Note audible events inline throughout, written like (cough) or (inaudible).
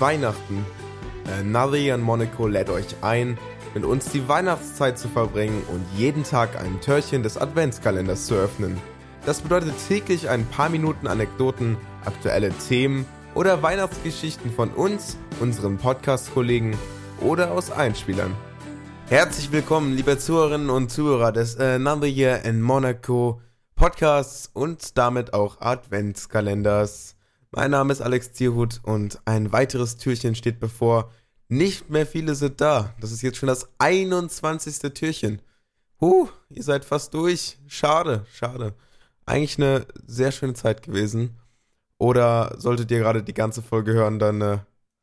Weihnachten. Äh, Navi und Monaco lädt euch ein, mit uns die Weihnachtszeit zu verbringen und jeden Tag ein Türchen des Adventskalenders zu öffnen. Das bedeutet täglich ein paar Minuten Anekdoten, aktuelle Themen oder Weihnachtsgeschichten von uns, unseren Podcast-Kollegen oder aus Einspielern. Herzlich willkommen, liebe Zuhörerinnen und Zuhörer des Another Year in Monaco Podcasts und damit auch Adventskalenders. Mein Name ist Alex Zierhut und ein weiteres Türchen steht bevor. Nicht mehr viele sind da. Das ist jetzt schon das 21. Türchen. Huh, ihr seid fast durch. Schade, schade. Eigentlich eine sehr schöne Zeit gewesen. Oder solltet ihr gerade die ganze Folge hören, dann äh,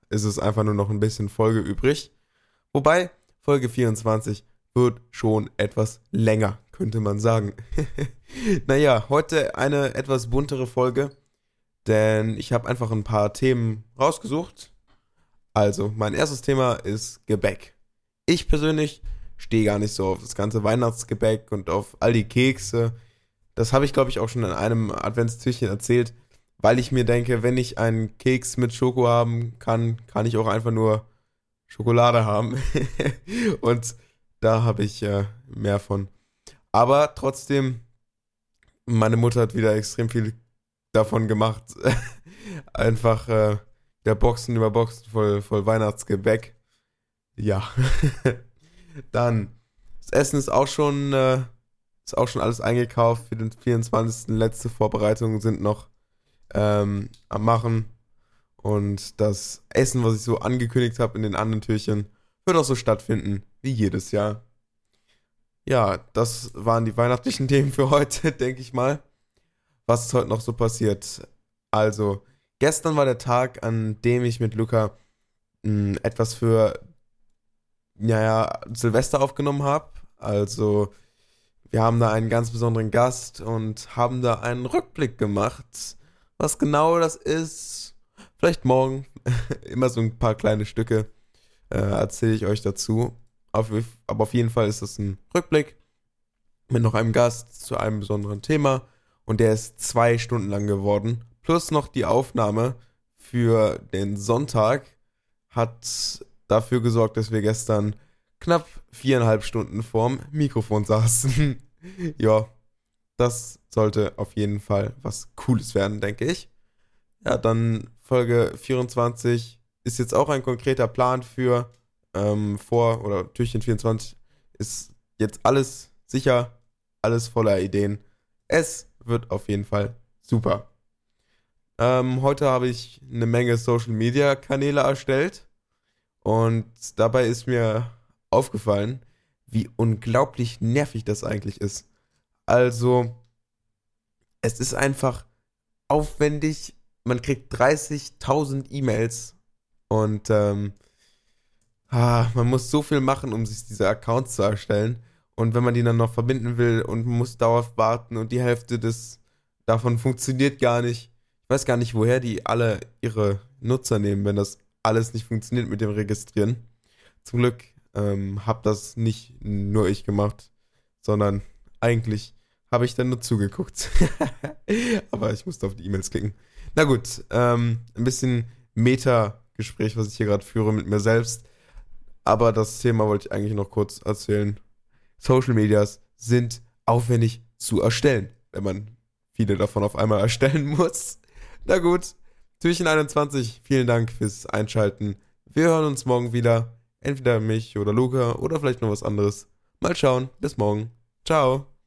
ist es einfach nur noch ein bisschen Folge übrig. Wobei, Folge 24 wird schon etwas länger, könnte man sagen. (laughs) naja, heute eine etwas buntere Folge denn ich habe einfach ein paar Themen rausgesucht. Also, mein erstes Thema ist Gebäck. Ich persönlich stehe gar nicht so auf das ganze Weihnachtsgebäck und auf all die Kekse. Das habe ich, glaube ich, auch schon in einem Adventstürchen erzählt, weil ich mir denke, wenn ich einen Keks mit Schoko haben kann, kann ich auch einfach nur Schokolade haben. (laughs) und da habe ich äh, mehr von. Aber trotzdem, meine Mutter hat wieder extrem viel davon gemacht. (laughs) Einfach äh, der Boxen über Boxen voll, voll Weihnachtsgebäck. Ja. (laughs) Dann, das Essen ist auch schon, äh, ist auch schon alles eingekauft für den 24. Letzte Vorbereitungen sind noch ähm, am Machen. Und das Essen, was ich so angekündigt habe in den anderen Türchen, wird auch so stattfinden wie jedes Jahr. Ja, das waren die weihnachtlichen (laughs) Themen für heute, denke ich mal was ist heute noch so passiert? Also, gestern war der Tag, an dem ich mit Luca mh, hm, etwas für, naja, Silvester aufgenommen habe. Also, wir haben da einen ganz besonderen Gast und haben da einen Rückblick gemacht. Was genau das ist, vielleicht morgen. (laughs) Immer so ein paar kleine Stücke äh, erzähle ich euch dazu. Auf, aber auf jeden Fall ist das ein Rückblick mit noch einem Gast zu einem besonderen Thema und der ist zwei Stunden lang geworden. Plus noch die Aufnahme für den Sonntag hat dafür gesorgt, dass wir gestern knapp viereinhalb Stunden vorm Mikrofon saßen. (laughs) ja, das sollte auf jeden Fall was Cooles werden, denke ich. Ja, dann Folge 24 ist jetzt auch ein konkreter Plan für ähm, vor oder Türchen 24 ist jetzt alles sicher, alles voller Ideen. Es wird auf jeden Fall super. Ähm, heute habe ich eine Menge Social Media Kanäle erstellt und dabei ist mir aufgefallen, wie unglaublich nervig das eigentlich ist. Also, es ist einfach aufwendig. Man kriegt 30.000 E-Mails und ähm, ah, man muss so viel machen, um sich diese Accounts zu erstellen. Und wenn man die dann noch verbinden will und muss dauerhaft warten und die Hälfte des davon funktioniert gar nicht. Ich weiß gar nicht, woher die alle ihre Nutzer nehmen, wenn das alles nicht funktioniert mit dem Registrieren. Zum Glück ähm, habe das nicht nur ich gemacht, sondern eigentlich habe ich dann nur zugeguckt. (laughs) Aber ich musste auf die E-Mails klicken. Na gut, ähm, ein bisschen Meta-Gespräch, was ich hier gerade führe mit mir selbst. Aber das Thema wollte ich eigentlich noch kurz erzählen. Social Medias sind aufwendig zu erstellen, wenn man viele davon auf einmal erstellen (laughs) muss. Na gut, Türchen 21, vielen Dank fürs Einschalten. Wir hören uns morgen wieder. Entweder mich oder Luca oder vielleicht noch was anderes. Mal schauen. Bis morgen. Ciao.